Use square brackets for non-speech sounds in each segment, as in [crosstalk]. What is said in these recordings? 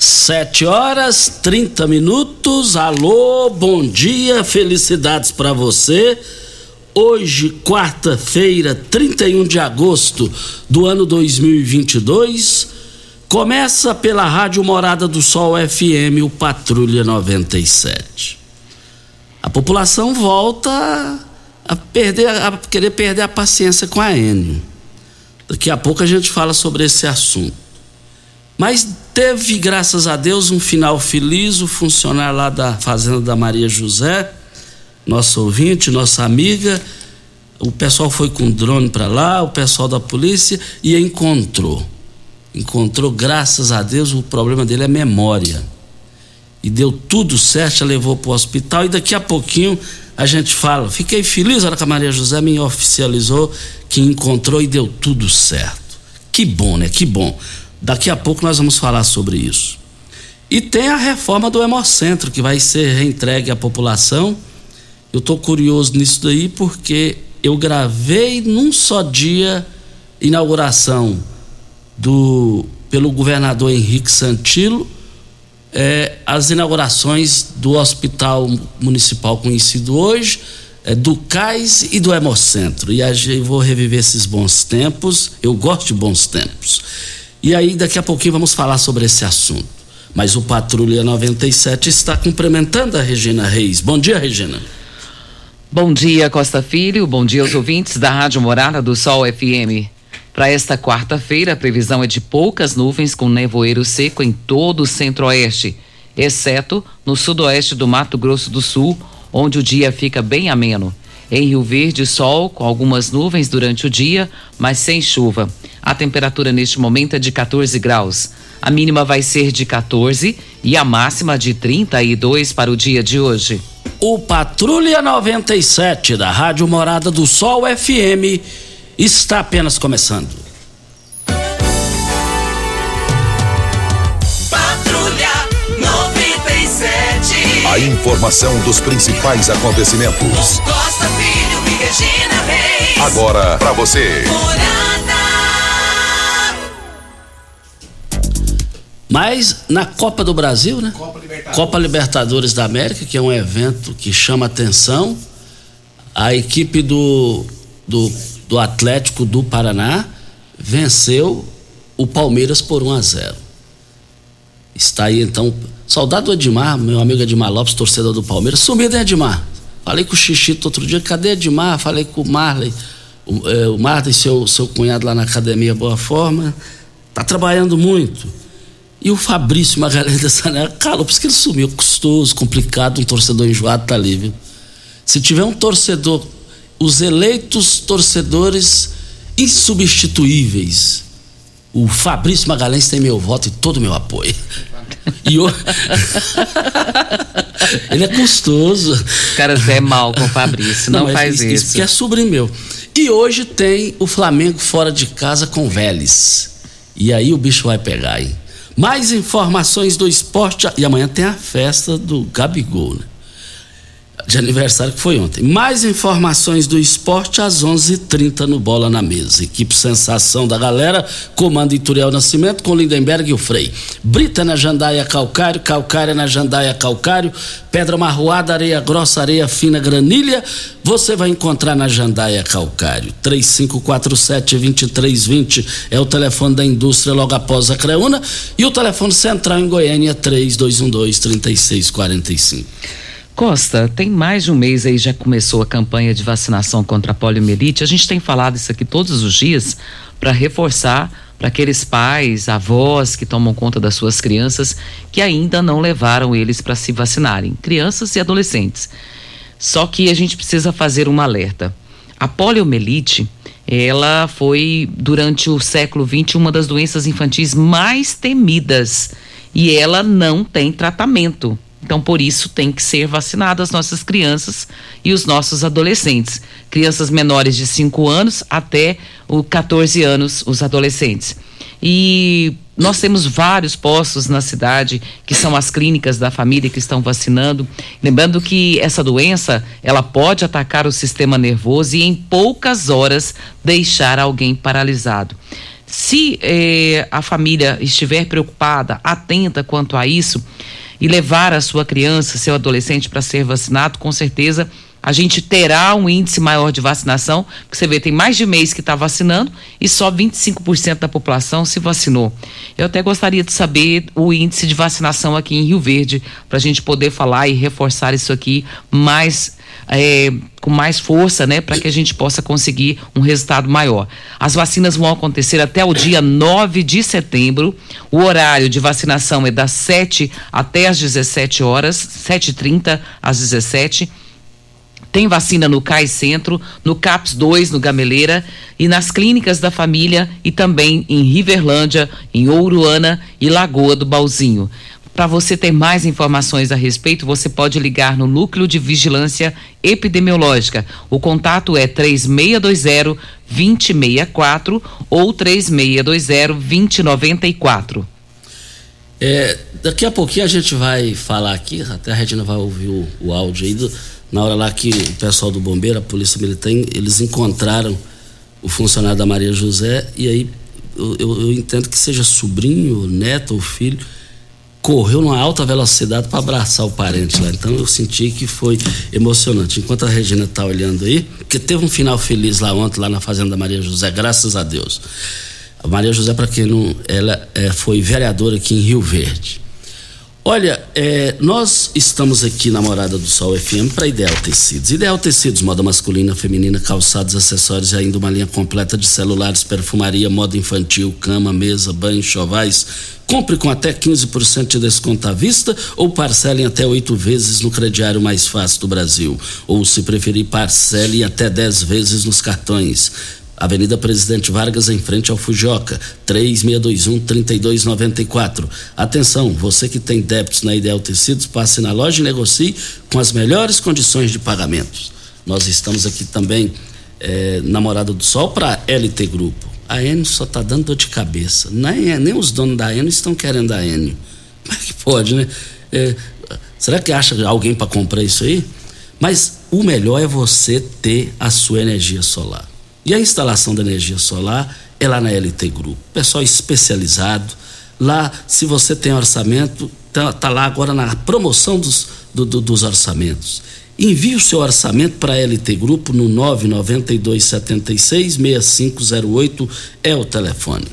Sete horas, 30 minutos. Alô, bom dia, felicidades para você. Hoje, quarta-feira, 31 de agosto do ano 2022, começa pela Rádio Morada do Sol FM, o Patrulha 97. A população volta a perder, a querer perder a paciência com a Enio. Daqui a pouco a gente fala sobre esse assunto. Mas teve, graças a Deus, um final feliz. O funcionário lá da Fazenda da Maria José, nosso ouvinte, nossa amiga, o pessoal foi com drone para lá, o pessoal da polícia, e encontrou. Encontrou, graças a Deus, o problema dele é memória. E deu tudo certo, levou para o hospital, e daqui a pouquinho a gente fala. Fiquei feliz hora que a Maria José me oficializou que encontrou e deu tudo certo. Que bom, né? Que bom. Daqui a pouco nós vamos falar sobre isso. E tem a reforma do Hemocentro, que vai ser reentregue à população. Eu estou curioso nisso daí porque eu gravei num só dia inauguração do pelo governador Henrique Santilo é, as inaugurações do hospital municipal conhecido hoje, é, do CAIS e do Hemocentro. E eu vou reviver esses bons tempos. Eu gosto de bons tempos. E aí, daqui a pouquinho, vamos falar sobre esse assunto. Mas o Patrulha 97 está cumprimentando a Regina Reis. Bom dia, Regina. Bom dia, Costa Filho. Bom dia aos ouvintes da Rádio Morada do Sol FM. Para esta quarta-feira, a previsão é de poucas nuvens com nevoeiro seco em todo o centro-oeste, exceto no sudoeste do Mato Grosso do Sul, onde o dia fica bem ameno. Em Rio Verde, sol com algumas nuvens durante o dia, mas sem chuva. A temperatura neste momento é de 14 graus. A mínima vai ser de 14 e a máxima de 32 para o dia de hoje. O Patrulha 97 da Rádio Morada do Sol FM está apenas começando. Patrulha 97. A informação dos principais acontecimentos. Costa Filho e Regina Reis. Agora para você. Morada. Mas na Copa do Brasil, né? Copa Libertadores. Copa Libertadores da América, que é um evento que chama atenção, a equipe do, do, do Atlético do Paraná venceu o Palmeiras por 1 a 0. Está aí então, saudade do Edmar, meu amigo Edmar Lopes, torcedor do Palmeiras. Sumido, hein, Edmar? Falei com o Xixito outro dia, cadê Edmar? Falei com o Marley, o, é, o Marley, seu, seu cunhado lá na Academia Boa Forma, tá trabalhando muito. E o Fabrício Magalhães [laughs] dessa Sané, calou, por isso que ele sumiu, custoso, complicado, um torcedor enjoado tá ali, viu? Se tiver um torcedor, os eleitos torcedores insubstituíveis, o Fabrício Magalhães tem meu voto e todo o meu apoio. [laughs] E [laughs] ele é custoso. Cara, é mal com o Fabrício, não, mas faz isso. Porque é sobrinho meu. E hoje tem o Flamengo fora de casa com Vélez. E aí o bicho vai pegar, hein? Mais informações do esporte. E amanhã tem a festa do Gabigol, né? De aniversário que foi ontem. Mais informações do esporte às 11:30 no Bola na Mesa. Equipe Sensação da galera, comando Ituriel Nascimento com Lindenberg e o Frei. Brita na Jandaia Calcário, Calcária na Jandaia Calcário, Pedra Marroada, Areia Grossa, Areia Fina, Granilha. Você vai encontrar na Jandaia Calcário. 3547-2320 é o telefone da indústria logo após a Creuna e o telefone central em Goiânia 3212-3645. Costa, tem mais de um mês aí já começou a campanha de vacinação contra a poliomielite. A gente tem falado isso aqui todos os dias para reforçar para aqueles pais, avós que tomam conta das suas crianças que ainda não levaram eles para se vacinarem, crianças e adolescentes. Só que a gente precisa fazer um alerta. A poliomielite, ela foi durante o século XX uma das doenças infantis mais temidas e ela não tem tratamento. Então, por isso, tem que ser vacinadas as nossas crianças e os nossos adolescentes. Crianças menores de 5 anos até os 14 anos, os adolescentes. E nós temos vários postos na cidade que são as clínicas da família que estão vacinando. Lembrando que essa doença, ela pode atacar o sistema nervoso e em poucas horas deixar alguém paralisado. Se eh, a família estiver preocupada, atenta quanto a isso, e levar a sua criança, seu adolescente para ser vacinado, com certeza a gente terá um índice maior de vacinação, porque você vê, tem mais de mês que está vacinando e só 25% da população se vacinou. Eu até gostaria de saber o índice de vacinação aqui em Rio Verde, para a gente poder falar e reforçar isso aqui mais é, com mais força, né, para que a gente possa conseguir um resultado maior. As vacinas vão acontecer até o dia 9 de setembro. O horário de vacinação é das 7 até as 17 horas, 7h30 às 17 tem vacina no CAI Centro, no CAPS 2, no Gameleira e nas clínicas da família e também em Riverlândia, em Ouruana e Lagoa do Balzinho. Para você ter mais informações a respeito, você pode ligar no Núcleo de Vigilância Epidemiológica. O contato é 3620 2064 ou 3620 2094. É, daqui a pouquinho a gente vai falar aqui, até a Regina vai ouvir o, o áudio aí, do, na hora lá que o pessoal do bombeiro, a polícia militar, eles encontraram o funcionário da Maria José e aí eu, eu, eu entendo que seja sobrinho, neto ou filho, correu numa alta velocidade para abraçar o parente lá. Então eu senti que foi emocionante. Enquanto a Regina está olhando aí, que teve um final feliz lá ontem, lá na Fazenda Maria José, graças a Deus. A Maria José, para quem não. Ela é, foi vereadora aqui em Rio Verde. Olha, é, nós estamos aqui na Morada do Sol FM para Ideal Tecidos. Ideal Tecidos, moda masculina, feminina, calçados, acessórios e ainda uma linha completa de celulares, perfumaria, moda infantil, cama, mesa, banho, chovais. Compre com até 15% de desconto à vista ou parcele em até oito vezes no crediário mais fácil do Brasil. Ou, se preferir, parcele em até 10 vezes nos cartões. Avenida Presidente Vargas, em frente ao Fujioka, 3621-3294. Atenção, você que tem débitos na Ideal Tecidos, passe na loja e negocie com as melhores condições de pagamentos. Nós estamos aqui também, é, do Sol, para LT Grupo. A Enio só está dando dor de cabeça. Nem, nem os donos da Enio estão querendo a Enio. [laughs] Como é que pode, né? É, será que acha alguém para comprar isso aí? Mas o melhor é você ter a sua energia solar. E a instalação da energia solar é lá na LT Grupo. Pessoal especializado. Lá, se você tem orçamento, tá, tá lá agora na promoção dos, do, do, dos orçamentos. Envie o seu orçamento para a LT Grupo no 992 76 6508 é o telefone.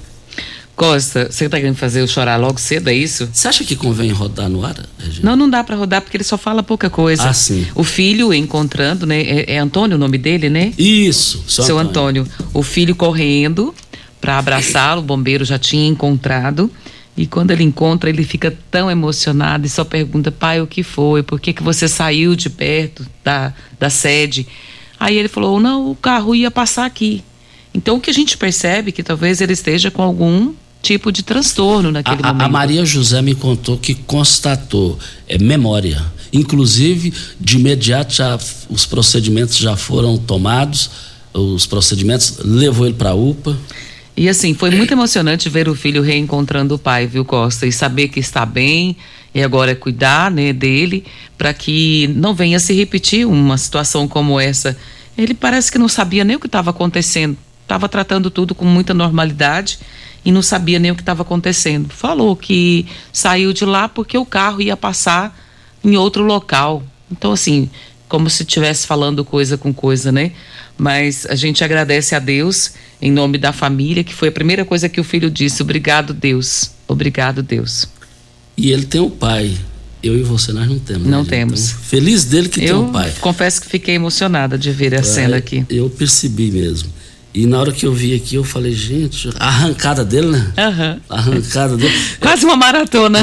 Costa, você está querendo fazer eu chorar logo cedo, é isso? Você acha que convém rodar no ar, Regina? Não, não dá para rodar porque ele só fala pouca coisa. Ah, sim. O filho encontrando, né? É, é Antônio o nome dele, né? Isso, seu, seu Antônio. Antônio. O filho correndo para abraçá-lo, o bombeiro já tinha encontrado. E quando ele encontra, ele fica tão emocionado e só pergunta: pai, o que foi? Por que, que você saiu de perto da, da sede? Aí ele falou: não, o carro ia passar aqui. Então o que a gente percebe é que talvez ele esteja com algum tipo de transtorno naquele a, momento. A Maria José me contou que constatou é, memória. Inclusive, de imediato já, os procedimentos já foram tomados, os procedimentos levou ele para a UPA. E assim, foi muito emocionante ver o filho reencontrando o pai, viu, Costa? E saber que está bem, e agora é cuidar né, dele, para que não venha se repetir uma situação como essa. Ele parece que não sabia nem o que estava acontecendo, estava tratando tudo com muita normalidade e não sabia nem o que estava acontecendo. Falou que saiu de lá porque o carro ia passar em outro local. Então, assim, como se estivesse falando coisa com coisa, né? Mas a gente agradece a Deus em nome da família, que foi a primeira coisa que o filho disse: Obrigado, Deus. Obrigado, Deus. E ele tem um pai. Eu e você nós não temos. Não né, temos. Então, feliz dele que eu tem um pai. confesso que fiquei emocionada de ver a cena aqui. Eu percebi mesmo. E na hora que eu vi aqui, eu falei, gente, a arrancada dele, né? A arrancada dele. [laughs] Quase uma maratona.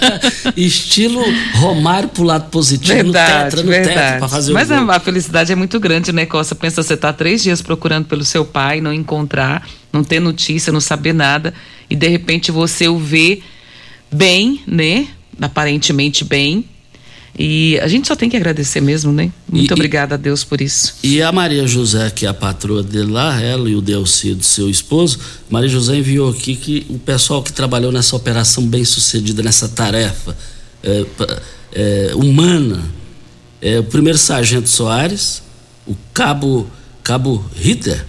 [laughs] Estilo Romário pro lado positivo, no verdade, tetra, no tetra, verdade. pra fazer Mas o gol. a, a felicidade é muito grande, né, Costa? Pensa, você tá três dias procurando pelo seu pai, não encontrar, não ter notícia, não saber nada, e de repente você o vê bem, né? Aparentemente bem. E a gente só tem que agradecer mesmo, né? Muito E- obrigada a Deus por isso. E a Maria José, que é a patroa dele lá, ela e o Delcido, seu esposo, Maria José enviou aqui que o pessoal que trabalhou nessa operação bem sucedida, nessa tarefa é, é, humana, é, o primeiro sargento Soares, o cabo, cabo Ritter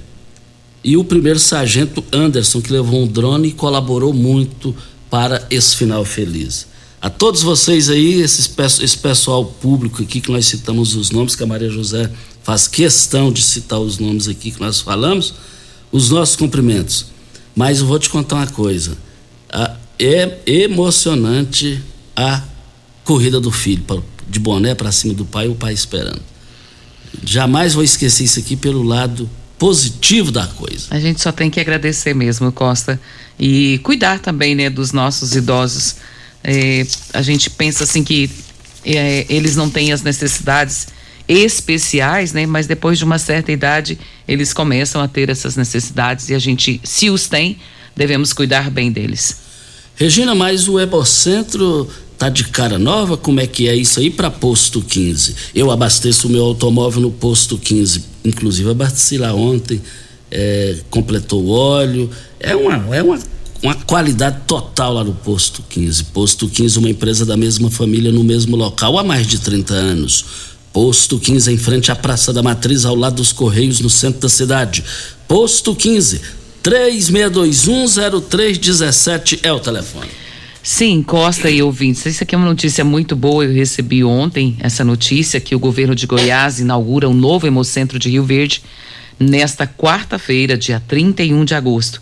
e o primeiro sargento Anderson, que levou um drone e colaborou muito para esse final feliz. A todos vocês aí, esses, esse pessoal público aqui que nós citamos os nomes, que a Maria José faz questão de citar os nomes aqui que nós falamos, os nossos cumprimentos. Mas eu vou te contar uma coisa. A- é emocionante a corrida do filho, de boné para cima do pai, o pai esperando. Jamais vou esquecer isso aqui pelo lado positivo da coisa. A gente só tem que agradecer mesmo, Costa. E cuidar também, né, dos nossos idosos. É, a gente pensa assim que é, eles não têm as necessidades especiais, né? Mas depois de uma certa idade, eles começam a ter essas necessidades e a gente, se os tem, devemos cuidar bem deles. Regina, mas o Hemocentro tá de cara nova? Como é que é isso aí para posto 15? Eu abasteço o meu automóvel no posto 15, inclusive abasteci lá ontem, é, completou o óleo, é uma é uma uma qualidade total lá no posto 15. Posto 15, uma empresa da mesma família no mesmo local há mais de 30 anos. Posto 15 em frente à Praça da Matriz, ao lado dos Correios, no centro da cidade. Posto 15, 36210317 é o telefone. Sim, Costa e ouvintes, isso aqui é uma notícia muito boa. Eu recebi ontem essa notícia que o governo de Goiás inaugura um novo Hemocentro de Rio Verde nesta quarta-feira, dia 31 de agosto.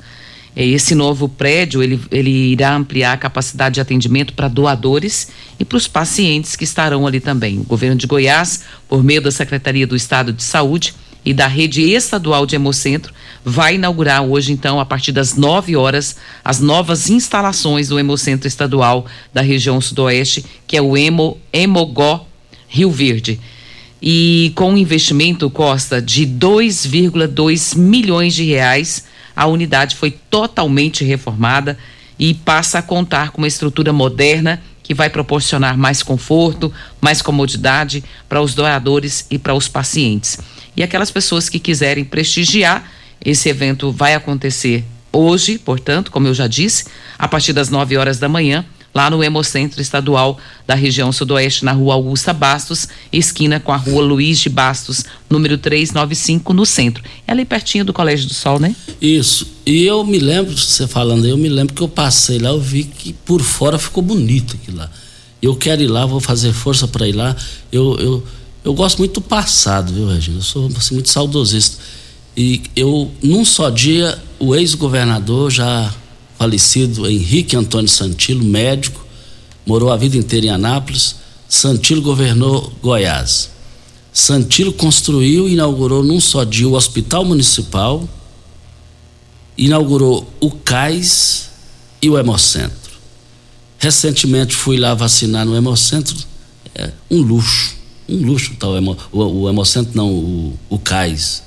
É, Esse novo prédio ele, ele irá ampliar a capacidade de atendimento para doadores e para os pacientes que estarão ali também. O governo de Goiás, por meio da Secretaria do Estado de Saúde e da rede estadual de Hemocentro, vai inaugurar hoje, então, a partir das 9 horas, as novas instalações do Hemocentro Estadual da região Sudoeste, que é o Hemo, Hemogó Rio Verde. E com um investimento, Costa, de 2,2 milhões de reais, a unidade foi totalmente reformada e passa a contar com uma estrutura moderna que vai proporcionar mais conforto, mais comodidade para os doadores e para os pacientes. E aquelas pessoas que quiserem prestigiar, esse evento vai acontecer hoje, portanto, como eu já disse, a partir das 9 horas da manhã, lá no Hemocentro Estadual da região Sudoeste, na rua Augusta Bastos, esquina com a rua Luiz de Bastos, número 395, no centro. É ali pertinho do Colégio do Sol, né? Isso. E eu me lembro, você falando eu me lembro que eu passei lá, eu vi que por fora ficou bonito aquilo lá. Eu quero ir lá, vou fazer força para ir lá. Eu, eu, eu gosto muito do passado, viu, Regina? Eu sou assim, muito saudosista. E eu, num só dia, o ex-governador, já falecido, Henrique Antônio Santilo, médico, morou a vida inteira em Anápolis. Santilo governou Goiás. Santilo construiu e inaugurou num só dia o Hospital Municipal, inaugurou o CAIS e o Hemocentro. Recentemente fui lá vacinar no Hemocentro, é um luxo, um luxo tal hemo, o, o Hemocentro não, o, o CAIS.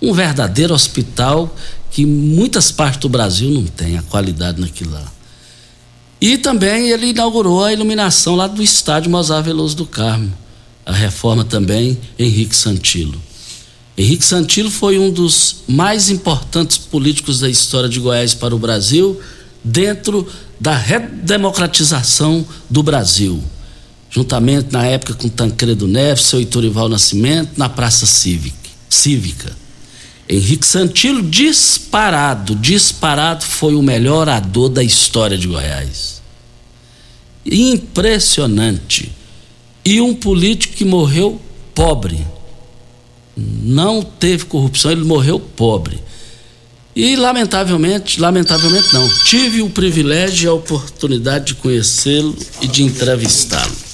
Um verdadeiro hospital que muitas partes do Brasil não tem a qualidade naquilo lá. E também ele inaugurou a iluminação lá do estádio Mozar Veloso do Carmo. A reforma também, Henrique Santilo. Henrique Santilo foi um dos mais importantes políticos da história de Goiás para o Brasil, dentro da redemocratização do Brasil. Juntamente, na época, com Tancredo Neves, seu Itorival Nascimento, na Praça Cívica. Henrique Santilo, disparado, disparado, foi o melhor orador da história de Goiás. Impressionante. E um político que morreu pobre. Não teve corrupção, ele morreu pobre. E lamentavelmente, lamentavelmente não, tive o privilégio e a oportunidade de conhecê-lo e de entrevistá-lo.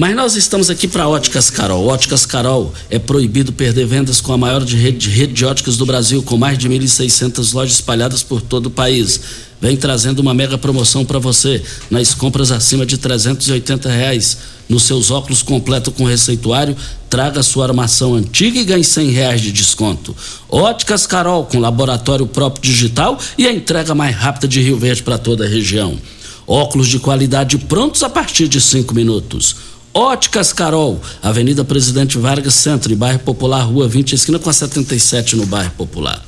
Mas nós estamos aqui para Óticas Carol. Óticas Carol é proibido perder vendas com a maior de rede, de rede de óticas do Brasil, com mais de 1.600 lojas espalhadas por todo o país. Vem trazendo uma mega promoção para você nas compras acima de 380 reais. Nos seus óculos completo com receituário, traga sua armação antiga e ganhe 100 reais de desconto. Óticas Carol, com laboratório próprio digital e a entrega mais rápida de Rio Verde para toda a região. Óculos de qualidade prontos a partir de 5 minutos. Óticas Carol, Avenida Presidente Vargas Centro, bairro Popular, Rua 20, esquina com a 77 no bairro Popular.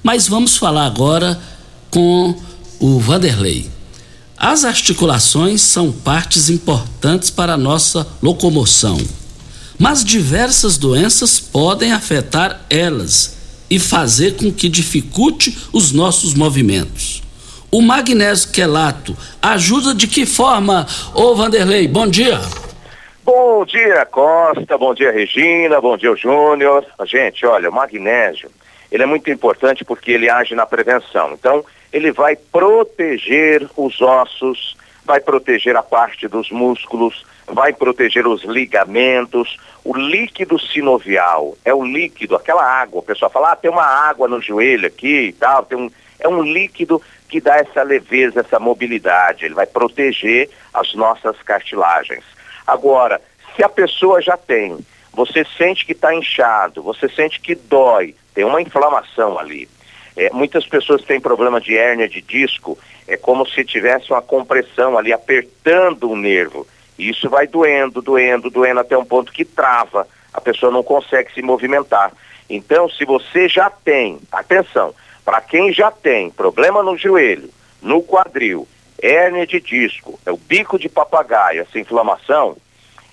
Mas vamos falar agora com o Vanderlei. As articulações são partes importantes para a nossa locomoção, mas diversas doenças podem afetar elas e fazer com que dificulte os nossos movimentos. O magnésio quelato ajuda de que forma, ô Vanderlei? Bom dia. Bom dia, Costa. Bom dia, Regina. Bom dia, Júnior. Gente, olha, o magnésio, ele é muito importante porque ele age na prevenção. Então, ele vai proteger os ossos, vai proteger a parte dos músculos, vai proteger os ligamentos. O líquido sinovial é o líquido, aquela água. O pessoal fala, ah, tem uma água no joelho aqui e tal. Tem um, é um líquido que dá essa leveza, essa mobilidade. Ele vai proteger as nossas cartilagens. Agora, se a pessoa já tem, você sente que está inchado, você sente que dói, tem uma inflamação ali. É, muitas pessoas têm problema de hérnia de disco, é como se tivesse uma compressão ali apertando o nervo. E isso vai doendo, doendo, doendo até um ponto que trava, a pessoa não consegue se movimentar. Então, se você já tem, atenção, para quem já tem problema no joelho, no quadril, hérnia de disco, é o bico de papagaio, essa inflamação,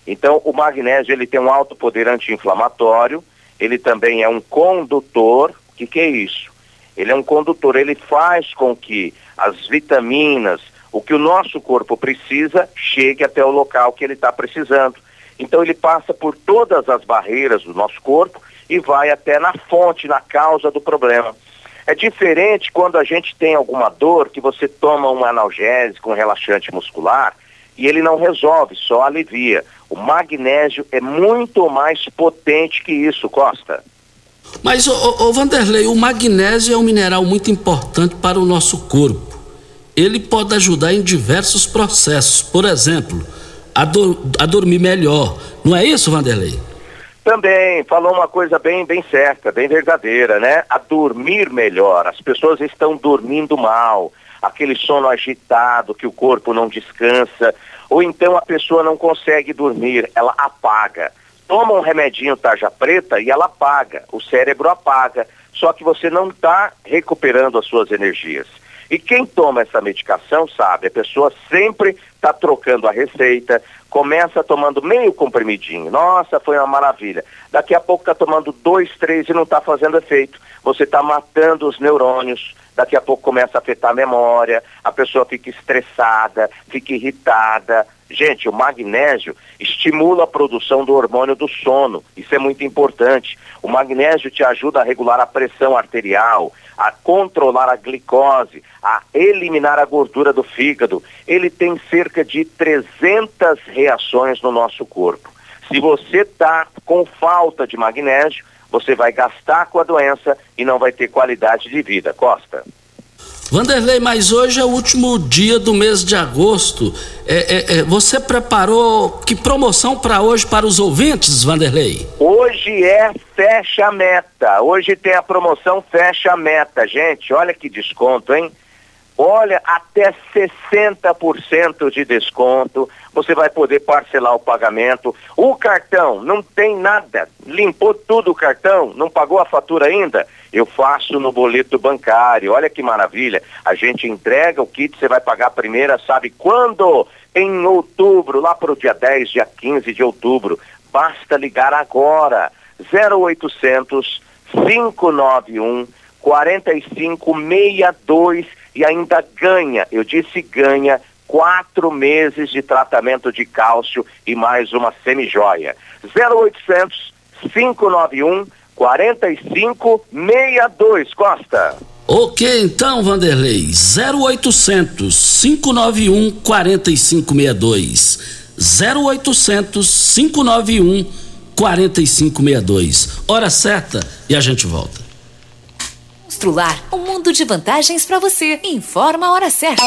então o magnésio ele tem um alto poder anti-inflamatório, ele também é um condutor. O que, que é isso? Ele é um condutor, ele faz com que as vitaminas, o que o nosso corpo precisa, chegue até o local que ele está precisando. Então ele passa por todas as barreiras do nosso corpo e vai até na fonte, na causa do problema. É diferente quando a gente tem alguma dor que você toma um analgésico, um relaxante muscular e ele não resolve, só alivia. O magnésio é muito mais potente que isso, Costa. Mas, ô, ô, Vanderlei, o magnésio é um mineral muito importante para o nosso corpo. Ele pode ajudar em diversos processos, por exemplo, a, do, a dormir melhor. Não é isso, Vanderlei? Também falou uma coisa bem, bem certa, bem verdadeira, né? A dormir melhor. As pessoas estão dormindo mal, aquele sono agitado, que o corpo não descansa, ou então a pessoa não consegue dormir, ela apaga. Toma um remedinho tarja preta e ela apaga, o cérebro apaga, só que você não está recuperando as suas energias. E quem toma essa medicação sabe, a pessoa sempre está trocando a receita, começa tomando meio comprimidinho, nossa, foi uma maravilha. Daqui a pouco está tomando dois, três e não está fazendo efeito. Você está matando os neurônios, daqui a pouco começa a afetar a memória, a pessoa fica estressada, fica irritada. Gente, o magnésio estimula a produção do hormônio do sono, isso é muito importante. O magnésio te ajuda a regular a pressão arterial, a controlar a glicose, a eliminar a gordura do fígado. Ele tem cerca de 300 reações no nosso corpo. Se você está com falta de magnésio, você vai gastar com a doença e não vai ter qualidade de vida. Costa. Vanderlei, mas hoje é o último dia do mês de agosto. É, é, é, você preparou que promoção para hoje para os ouvintes, Vanderlei? Hoje é fecha meta. Hoje tem a promoção fecha meta, gente. Olha que desconto, hein? Olha, até 60% de desconto. Você vai poder parcelar o pagamento. O cartão não tem nada. Limpou tudo o cartão, não pagou a fatura ainda? Eu faço no boleto bancário. Olha que maravilha. A gente entrega o kit, você vai pagar a primeira, sabe quando? Em outubro, lá para o dia 10, dia 15 de outubro. Basta ligar agora. 0800 591 4562 e ainda ganha, eu disse ganha, quatro meses de tratamento de cálcio e mais uma semijoia. 0800 591 4562 Costa. Ok, então, Vanderlei, 0800 591 4562. 0800 591 4562. Hora certa e a gente volta. Constrular um mundo de vantagens para você. Informa a hora certa.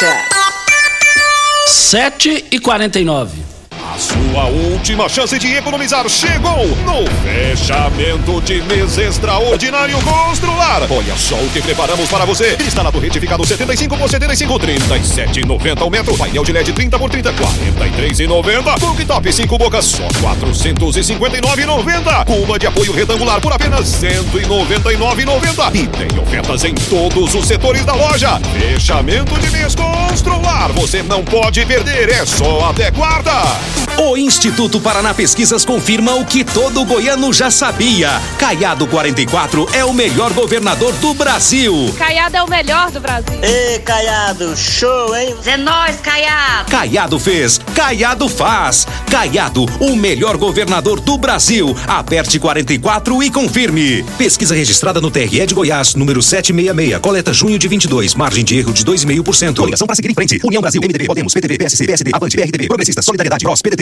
7 e 49 a sua última chance de economizar chegou no fechamento de mês extraordinário Constrular. Olha só o que preparamos para você. Instalado retificado 75 por 75, 37,90 o metro. Painel de LED 30 por 30, 43,90. Cooktop 5 bocas, só 459,90. Cuba de apoio retangular por apenas 199,90. E tem ofertas em todos os setores da loja. Fechamento de mês Constrular. Você não pode perder, é só até quarta. O Instituto Paraná Pesquisas confirma o que todo goiano já sabia. Caiado 44 é o melhor governador do Brasil. Caiado é o melhor do Brasil. Ê, Caiado, show, hein? É nóis, Caiado. Caiado fez, Caiado faz. Caiado, o melhor governador do Brasil. Aperte 44 e confirme. Pesquisa registrada no TRE de Goiás, número 766. Coleta junho de 22. Margem de erro de 2,5%. Coligação para seguir em frente. União Brasil, MDB, Podemos, PTB, PSC, PSD, Avante, PRTB, Progressista, Solidariedade, PROS, PDT.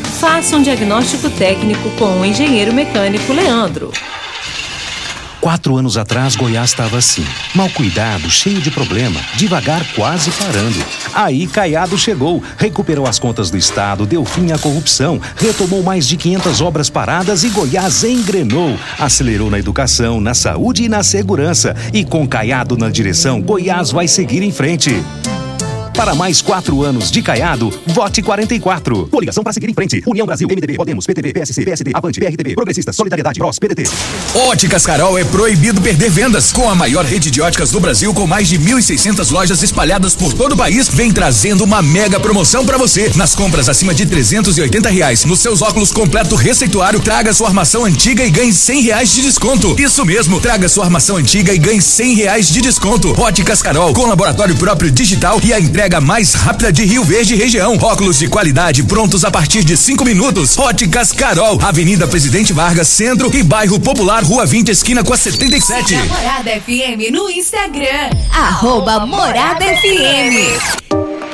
Faça um diagnóstico técnico com o engenheiro mecânico Leandro. Quatro anos atrás, Goiás estava assim. Mal cuidado, cheio de problema, devagar, quase parando. Aí, Caiado chegou, recuperou as contas do Estado, deu fim à corrupção, retomou mais de 500 obras paradas e Goiás engrenou. Acelerou na educação, na saúde e na segurança. E com Caiado na direção, Goiás vai seguir em frente. Para mais quatro anos de Caiado, vote 44. Coligação para seguir em frente. União Brasil, MDB, Podemos, PTB, PSC, PSD, Avante, PRTB, Progressista, Solidariedade, PROS, PDT. Óticas Carol é proibido perder vendas. Com a maior rede de óticas do Brasil, com mais de 1.600 lojas espalhadas por todo o país, vem trazendo uma mega promoção para você. Nas compras acima de 380 reais, nos seus óculos completo receituário, traga sua armação antiga e ganhe 100 reais de desconto. Isso mesmo, traga sua armação antiga e ganhe 100 reais de desconto. Óticas Carol, com laboratório próprio digital e a entrega entrega mais rápida de Rio Verde região. Óculos de qualidade prontos a partir de cinco minutos. Óticas Carol, Avenida Presidente Vargas, Centro e Bairro Popular, Rua 20, esquina com a 77. Morada FM no Instagram. Arroba Morada FM.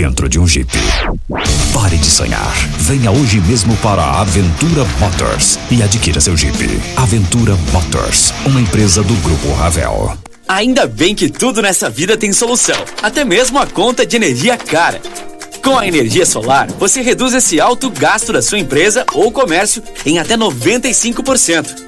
dentro de um Jeep. Pare de sonhar. Venha hoje mesmo para a Aventura Motors e adquira seu Jeep. Aventura Motors, uma empresa do Grupo Ravel. Ainda bem que tudo nessa vida tem solução, até mesmo a conta de energia cara. Com a energia solar, você reduz esse alto gasto da sua empresa ou comércio em até 95%.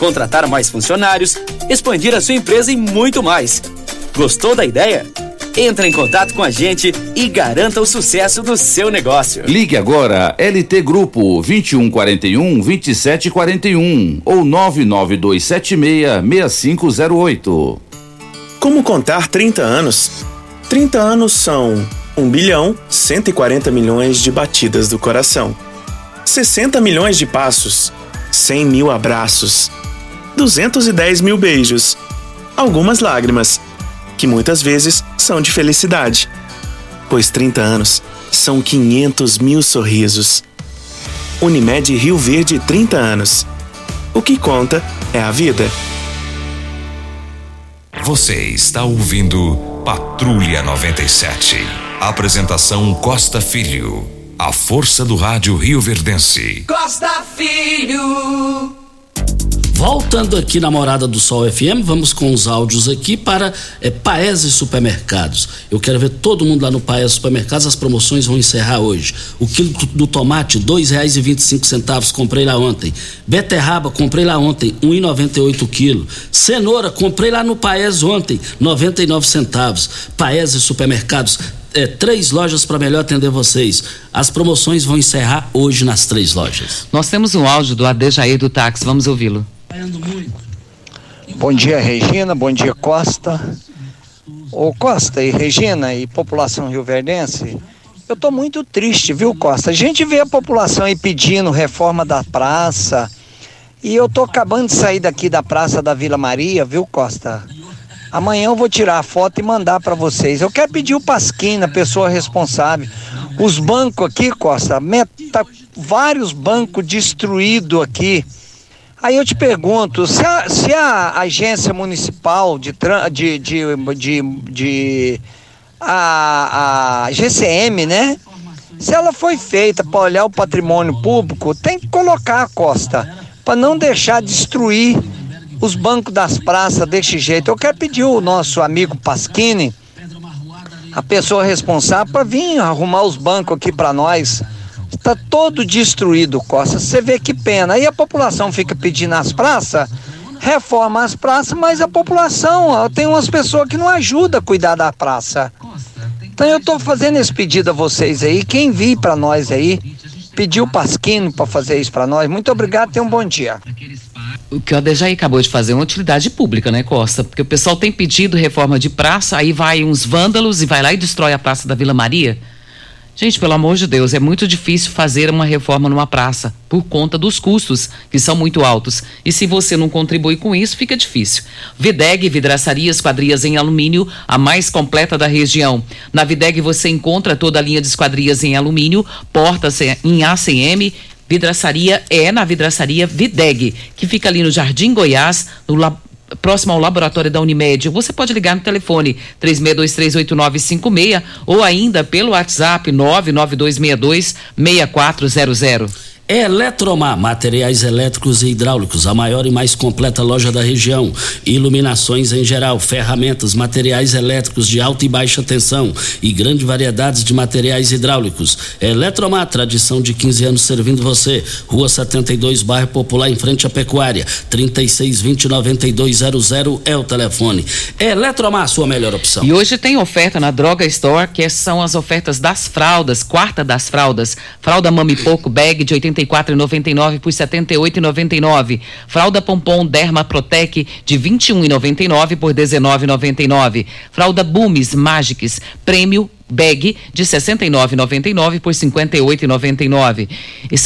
contratar mais funcionários expandir a sua empresa e muito mais. Gostou da ideia? Entre em contato com a gente e garanta o sucesso do seu negócio. Ligue agora LT Grupo 2141 2741 ou 99276 6508. Como contar 30 anos? 30 anos são 1 bilhão 140 milhões de batidas do coração, 60 milhões de passos, 100 mil abraços, 210 mil beijos, algumas lágrimas, que muitas vezes são de felicidade, pois 30 anos são 500 mil sorrisos. Unimed Rio Verde 30 anos. O que conta é a vida. Você está ouvindo Patrulha 97. Apresentação Costa Filho. A força do rádio Rio Verdense. Costa Filho. Voltando aqui na Morada do Sol FM, vamos com os áudios aqui para é, Paese Supermercados. Eu quero ver todo mundo lá no Paese Supermercados, as promoções vão encerrar hoje. O quilo do, tomate, dois reais e vinte e cinco centavos, comprei lá ontem. Beterraba, comprei lá ontem, um e noventa e oito quilo. Cenoura, comprei lá no Paese ontem, noventa e nove centavos. Paese Supermercados, é, três lojas para melhor atender vocês. As promoções vão encerrar hoje nas três lojas. Nós temos um áudio do Adejaí do táxi, vamos ouvi-lo. Bom dia, Regina. Bom dia, Costa. Ô Costa e Regina e população rioverdense, eu tô muito triste, viu, Costa? A gente vê a população aí pedindo reforma da praça e eu tô acabando de sair daqui da praça da Vila Maria, viu, Costa? Amanhã eu vou tirar a foto e mandar para vocês. Eu quero pedir o Pasquim, a pessoa responsável. Os bancos aqui, Costa, meta, vários bancos destruídos aqui. Aí eu te pergunto, se a, se a agência municipal de, de, de, de, de a, a GCM, né? Se ela foi feita para olhar o patrimônio público, tem que colocar a costa para não deixar destruir os bancos das praças desse jeito. Eu quero pedir o nosso amigo Pasquini, a pessoa responsável, para vir arrumar os bancos aqui para nós. Está todo destruído, Costa. Você vê que pena. Aí a população fica pedindo as praças, reforma as praças, mas a população, ó, tem umas pessoas que não ajudam a cuidar da praça. Então eu estou fazendo esse pedido a vocês aí. Quem vir para nós aí, pediu o Pasquino para fazer isso para nós. Muito obrigado, tenha um bom dia. O que o Adejaí acabou de fazer é uma utilidade pública, né, Costa? Porque o pessoal tem pedido reforma de praça, aí vai uns vândalos e vai lá e destrói a praça da Vila Maria. Gente, pelo amor de Deus, é muito difícil fazer uma reforma numa praça por conta dos custos, que são muito altos. E se você não contribui com isso, fica difícil. Videg, vidraçaria esquadrias em alumínio, a mais completa da região. Na Videg você encontra toda a linha de esquadrias em alumínio, portas em ACM, Vidraçaria é na Vidraçaria Videg, que fica ali no Jardim Goiás, no próximo ao laboratório da Unimed. Você pode ligar no telefone 36238956 ou ainda pelo WhatsApp 992626400. Eletromar, materiais elétricos e hidráulicos, a maior e mais completa loja da região. Iluminações em geral, ferramentas, materiais elétricos de alta e baixa tensão e grande variedades de materiais hidráulicos. Eletromar, tradição de 15 anos servindo você. Rua 72, bairro Popular, em frente à Pecuária. 3620-9200 é o telefone. Eletromar, sua melhor opção. E hoje tem oferta na Droga Store, que são as ofertas das fraldas, quarta das fraldas. Fralda Mami Pouco Bag de 80 84,99 por 78,99. Fralda Pompom Derma Protec de 21,99 por 19,99. Fralda Bumes Magics Prêmio bag de 69,99 por 58,99.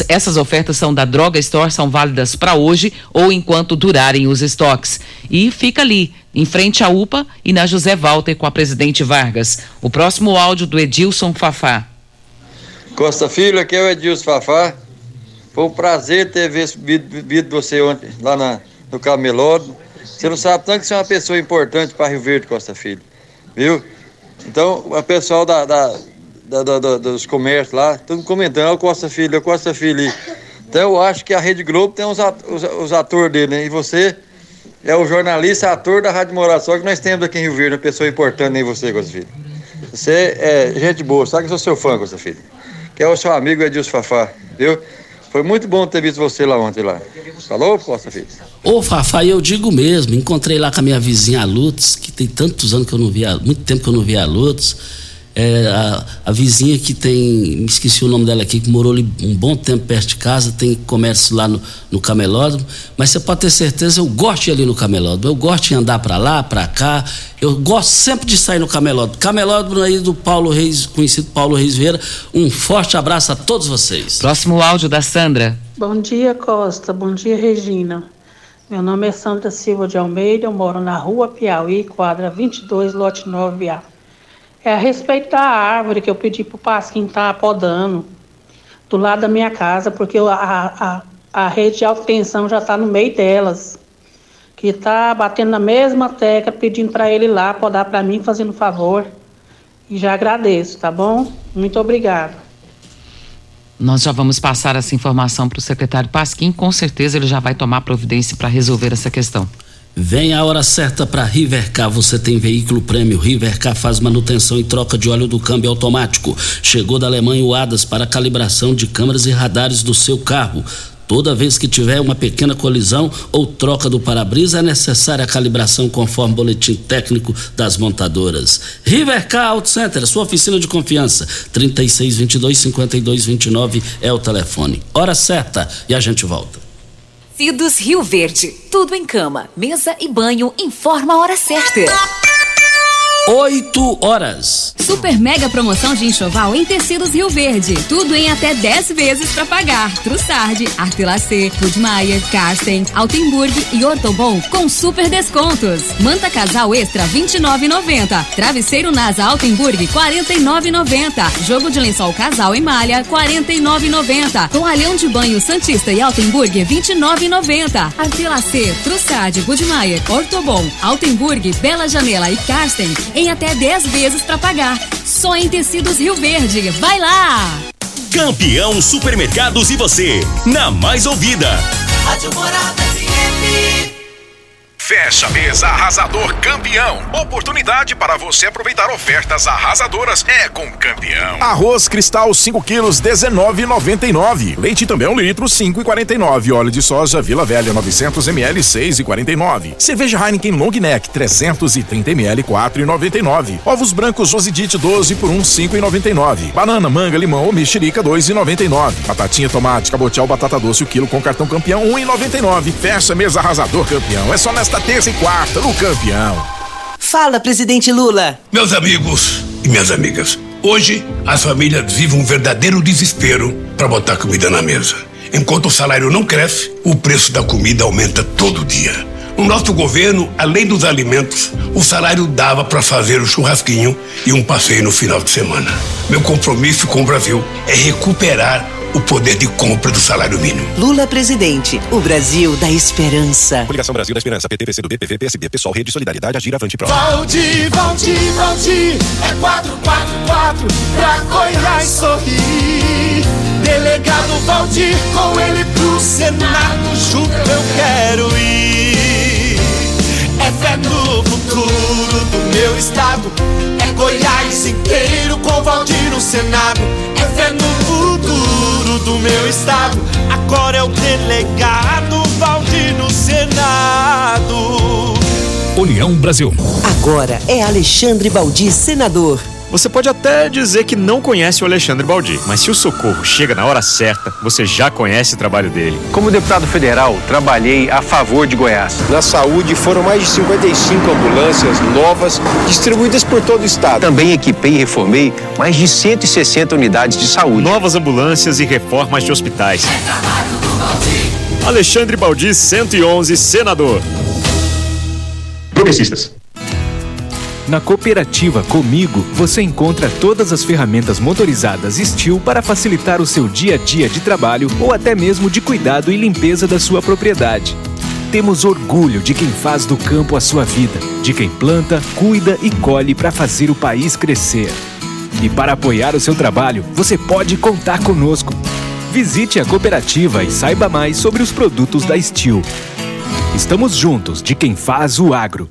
Essas ofertas são da Droga Store, são válidas para hoje ou enquanto durarem os estoques. E fica ali, em frente à UPA e na José Walter com a presidente Vargas. O próximo áudio do Edilson Fafá. Costa Filho, aqui é o Edilson Fafá. Foi um prazer ter visto você ontem lá na, no Camelô. Você não sabe tanto que você é uma pessoa importante para Rio Verde, Costa Filho. Viu? Então, o pessoal da, da, da, da dos comércios lá, todo comentando, o Costa Filho, o Costa Filho. Então, eu acho que a Rede Globo tem os, os, os atores dele, né? E você é o jornalista, ator da Rádio Moração que nós temos aqui em Rio Verde, uma pessoa importante em você, Costa Filho. Você é gente boa, sabe que eu sou seu fã, Costa Filho. Que é o seu amigo Edilson Fafá, viu? Foi muito bom ter visto você lá ontem lá. Falou, Costa Filho? Ô, Fafá, eu digo mesmo, encontrei lá com a minha vizinha Lutz, que tem tantos anos que eu não via, muito tempo que eu não via a Lutz. É, a, a, vizinha que tem, me esqueci o nome dela aqui, que morou ali um bom tempo perto de casa, tem comércio lá no, no camelódromo, mas você pode ter certeza, eu gosto de ir ali no camelódromo, eu gosto de andar para lá, para cá, eu gosto sempre de sair no camelódromo. Camelódromo aí do Paulo Reis, conhecido Paulo Reis Vieira, um forte abraço a todos vocês. Próximo áudio da Sandra. Bom dia, Costa, bom dia, Regina. Meu nome é Sandra Silva de Almeida, eu moro na rua Piauí, quadra 22, lote 9A. É a respeito da árvore que eu pedi para o Pasquim tá podando do lado da minha casa, porque a, a, a rede de alta tensão já está no meio delas. Que está batendo na mesma tecla, pedindo para ele lá podar para mim, fazendo favor. E já agradeço, tá bom? Muito obrigado. Nós já vamos passar essa informação para o secretário Pasquim, com certeza ele já vai tomar providência para resolver essa questão. Vem a hora certa para Rivercar. Você tem veículo prêmio. Rivercar faz manutenção e troca de óleo do câmbio automático. Chegou da Alemanha o ADAS para calibração de câmeras e radares do seu carro. Toda vez que tiver uma pequena colisão ou troca do para-brisa, é necessária a calibração conforme boletim técnico das montadoras. Rivercar Auto Center, sua oficina de confiança. 3622-5229 é o telefone. Hora certa e a gente volta. Cidos Rio Verde. Tudo em cama, mesa e banho. Informa a hora certa. 8 horas. Super mega promoção de enxoval em tecidos Rio Verde. Tudo em até 10 vezes para pagar. Trussardi, Artelacê, Budmeier, Carsten, Altenburg e Ortobon com super descontos. Manta casal extra 29,90. Travesseiro Nasa Altenburg 49,90. Jogo de lençol casal em malha 49,90. Toalhão de banho Santista e Altenburg 29,90. Artelacê, Trussardi, Budmeier, Ortobon, Altenburg, Bela Janela e Carsten em até 10 vezes para pagar. Só em Tecidos Rio Verde. Vai lá! Campeão Supermercados e você, na mais ouvida. Rádio Morada FM. Fecha mesa arrasador campeão. Oportunidade para você aproveitar ofertas arrasadoras é com campeão. Arroz cristal 5 quilos 19,99. Leite também 1 litro 5,49. Óleo de soja Vila Velha 900 ml 6,49. Cerveja Heineken Long Neck 330 ml 4,99. Ovos brancos Josidite 12 por 1 5,99. Banana, manga, limão ou mexerica 2,99. Batatinha, tomate, cabotial, batata doce o quilo com cartão campeão 1,99. Fecha mesa arrasador campeão. É só nesta terça e quarta no campeão. Fala, presidente Lula. Meus amigos e minhas amigas, hoje as famílias vivem um verdadeiro desespero para botar comida na mesa. Enquanto o salário não cresce, o preço da comida aumenta todo dia. No nosso governo, além dos alimentos, o salário dava para fazer o churrasquinho e um passeio no final de semana. Meu compromisso com o Brasil é recuperar o poder de compra do salário mínimo. Lula presidente, o Brasil da esperança. Coligação Brasil da Esperança, PT, PCdoB, PV, PSB, Pessoal, Rede Solidariedade, Agir, Avante Pro. Valdir, Valdir, Valdir, é 444 pra Goiás sorrir. Delegado Valdir, com ele pro Senado, junto eu quero ir. É fé no futuro do meu estado, é Goiás inteiro com Valdir no Senado. É fé no futuro do meu estado, agora é o delegado Valdir no Senado. União Brasil. Agora é Alexandre Baldi, senador. Você pode até dizer que não conhece o Alexandre Baldi, mas se o socorro chega na hora certa, você já conhece o trabalho dele. Como deputado federal, trabalhei a favor de Goiás. Na saúde, foram mais de 55 ambulâncias novas distribuídas por todo o estado. Também equipei e reformei mais de 160 unidades de saúde. Novas ambulâncias e reformas de hospitais. Alexandre Baldi, 111, senador. Progressistas. Na cooperativa Comigo, você encontra todas as ferramentas motorizadas Steel para facilitar o seu dia a dia de trabalho ou até mesmo de cuidado e limpeza da sua propriedade. Temos orgulho de quem faz do campo a sua vida, de quem planta, cuida e colhe para fazer o país crescer. E para apoiar o seu trabalho, você pode contar conosco. Visite a cooperativa e saiba mais sobre os produtos da Steel. Estamos juntos de quem faz o agro.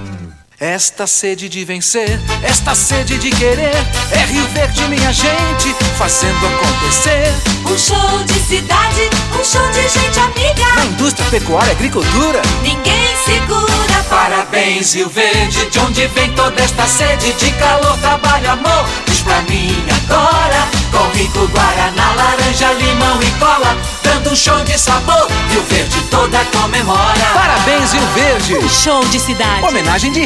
Esta sede de vencer, esta sede de querer, é Rio Verde, minha gente, fazendo acontecer. Um show de cidade, um show de gente amiga. Na indústria, pecuária, agricultura, ninguém segura. Parabéns, Rio Verde, de onde vem toda esta sede de calor, trabalho, amor. Diz pra mim agora, com rico guaraná, laranja, limão e cola, dando um show de sabor. Rio Verde toda comemora. Parabéns, Rio Verde. Um show de cidade. Homenagem de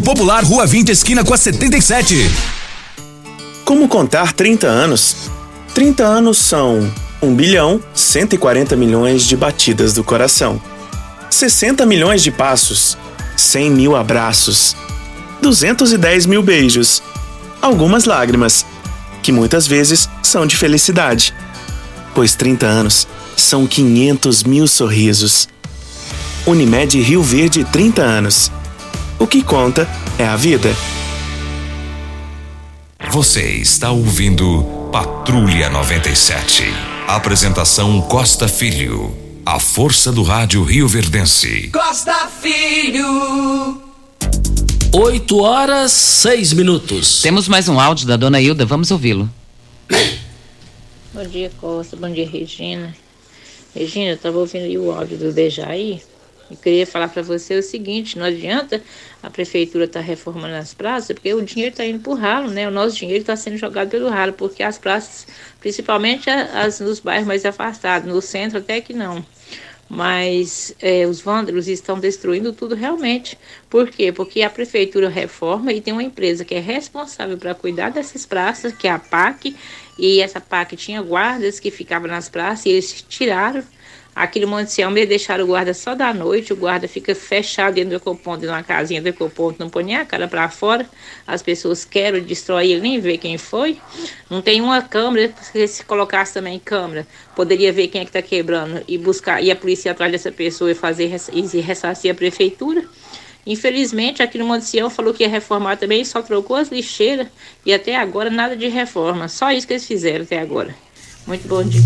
Popular, Rua 20, esquina com a 77. Como contar 30 anos? 30 anos são 1 bilhão 140 milhões de batidas do coração, 60 milhões de passos, 100 mil abraços, 210 mil beijos, algumas lágrimas, que muitas vezes são de felicidade, pois 30 anos são 500 mil sorrisos. Unimed Rio Verde 30 anos. O que conta é a vida. Você está ouvindo Patrulha 97. Apresentação Costa Filho. A força do rádio Rio Verdense. Costa Filho. 8 horas 6 minutos. Temos mais um áudio da dona Hilda, vamos ouvi-lo. Bom dia, Costa. Bom dia, Regina. Regina, eu estava ouvindo aí o áudio do Dejaí. Eu queria falar para você o seguinte: não adianta a prefeitura estar tá reformando as praças, porque o dinheiro está indo para o ralo, né? O nosso dinheiro está sendo jogado pelo ralo, porque as praças, principalmente as nos bairros mais afastados, no centro até que não. Mas é, os vândalos estão destruindo tudo realmente. Por quê? Porque a prefeitura reforma e tem uma empresa que é responsável para cuidar dessas praças, que é a PAC, e essa PAC tinha guardas que ficavam nas praças e eles tiraram Aqui no Monte Sião, eles deixaram o guarda só da noite, o guarda fica fechado dentro do ecoponto, numa casinha do ecoponto, não põe nem a cara para fora. As pessoas querem destruir, ele nem vê quem foi. Não tem uma câmera, porque se colocasse também câmera, poderia ver quem é que está quebrando e buscar, e a polícia atrás dessa pessoa e fazer e ressarcir a prefeitura. Infelizmente, aqui no Monte Sião falou que ia reformar também, só trocou as lixeiras e até agora nada de reforma. Só isso que eles fizeram até agora. Muito bom dia.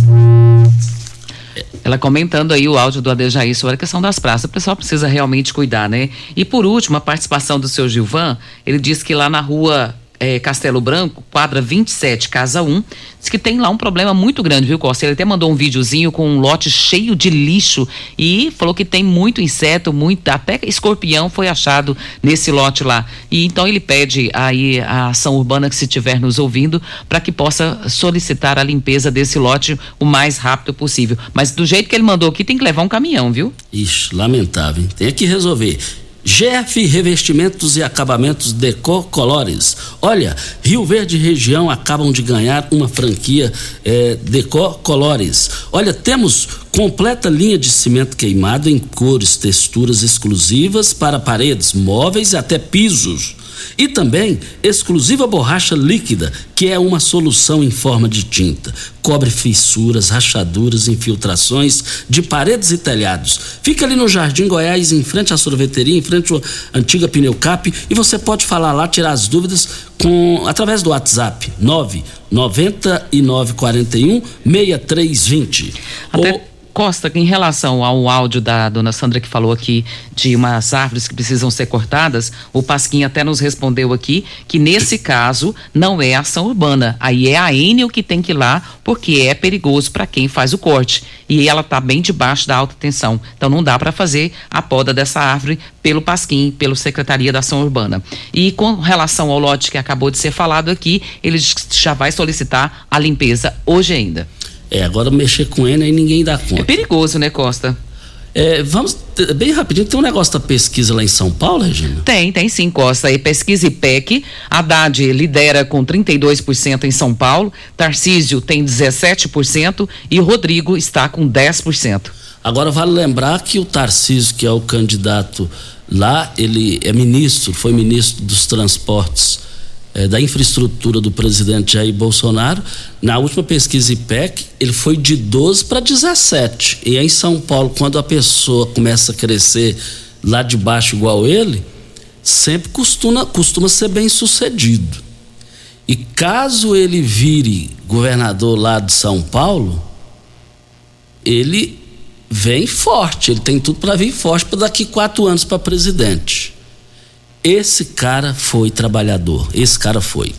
Ela comentando aí o áudio do Adejaí sobre a questão das praças. O pessoal precisa realmente cuidar, né? E por último, a participação do seu Gilvan, ele disse que lá na rua é, Castelo Branco, quadra 27, casa 1, diz que tem lá um problema muito grande, viu, Costa? Ele até mandou um videozinho com um lote cheio de lixo e falou que tem muito inseto, muito, até escorpião foi achado nesse lote lá. E então ele pede aí a ação urbana que se estiver nos ouvindo para que possa solicitar a limpeza desse lote o mais rápido possível. Mas do jeito que ele mandou aqui, tem que levar um caminhão, viu? Ixi, lamentável. Tem que resolver. GF Revestimentos e Acabamentos Decor Colores. Olha, Rio Verde região acabam de ganhar uma franquia é, Decor Colores. Olha, temos completa linha de cimento queimado em cores, texturas exclusivas para paredes, móveis e até pisos E também exclusiva borracha líquida, que é uma solução em forma de tinta. Cobre fissuras, rachaduras, infiltrações de paredes e telhados. Fica ali no Jardim Goiás, em frente à sorveteria, em frente à antiga Pneucap, e você pode falar lá, tirar as dúvidas com através do WhatsApp 99941 6320. Até... Ou, Costa, em relação ao áudio da dona Sandra que falou aqui de umas árvores que precisam ser cortadas, o Pasquim até nos respondeu aqui que nesse caso não é ação urbana, aí é a Enel que tem que ir lá porque é perigoso para quem faz o corte e ela está bem debaixo da alta tensão, então não dá para fazer a poda dessa árvore pelo Pasquim, pelo Secretaria da Ação Urbana. E com relação ao lote que acabou de ser falado aqui, ele já vai solicitar a limpeza hoje ainda. É, agora mexer com ele aí ninguém dá conta. É perigoso, né, Costa? É, vamos, bem rapidinho, tem um negócio da pesquisa lá em São Paulo, Regina? Tem, tem sim, Costa. E pesquisa IPEC, Haddad lidera com 32% em São Paulo, Tarcísio tem 17% e Rodrigo está com 10%. Agora vale lembrar que o Tarcísio, que é o candidato lá, ele é ministro, foi ministro dos transportes é, da infraestrutura do presidente Jair Bolsonaro. Na última pesquisa IPEC, ele foi de 12 para 17. E em São Paulo, quando a pessoa começa a crescer lá de baixo igual ele, sempre costuma, costuma ser bem sucedido. E caso ele vire governador lá de São Paulo, ele vem forte, ele tem tudo para vir forte para daqui quatro anos para presidente. Esse cara foi trabalhador. Esse cara foi.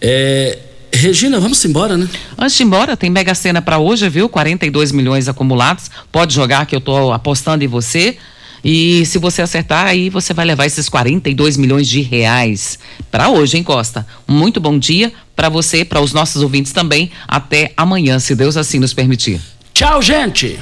É, Regina, vamos embora, né? Antes de ir embora, tem Mega Sena para hoje, viu? 42 milhões acumulados. Pode jogar que eu tô apostando em você. E se você acertar, aí você vai levar esses 42 milhões de reais para hoje, hein, Costa? Muito bom dia para você, para os nossos ouvintes também. Até amanhã, se Deus assim nos permitir. Tchau, gente!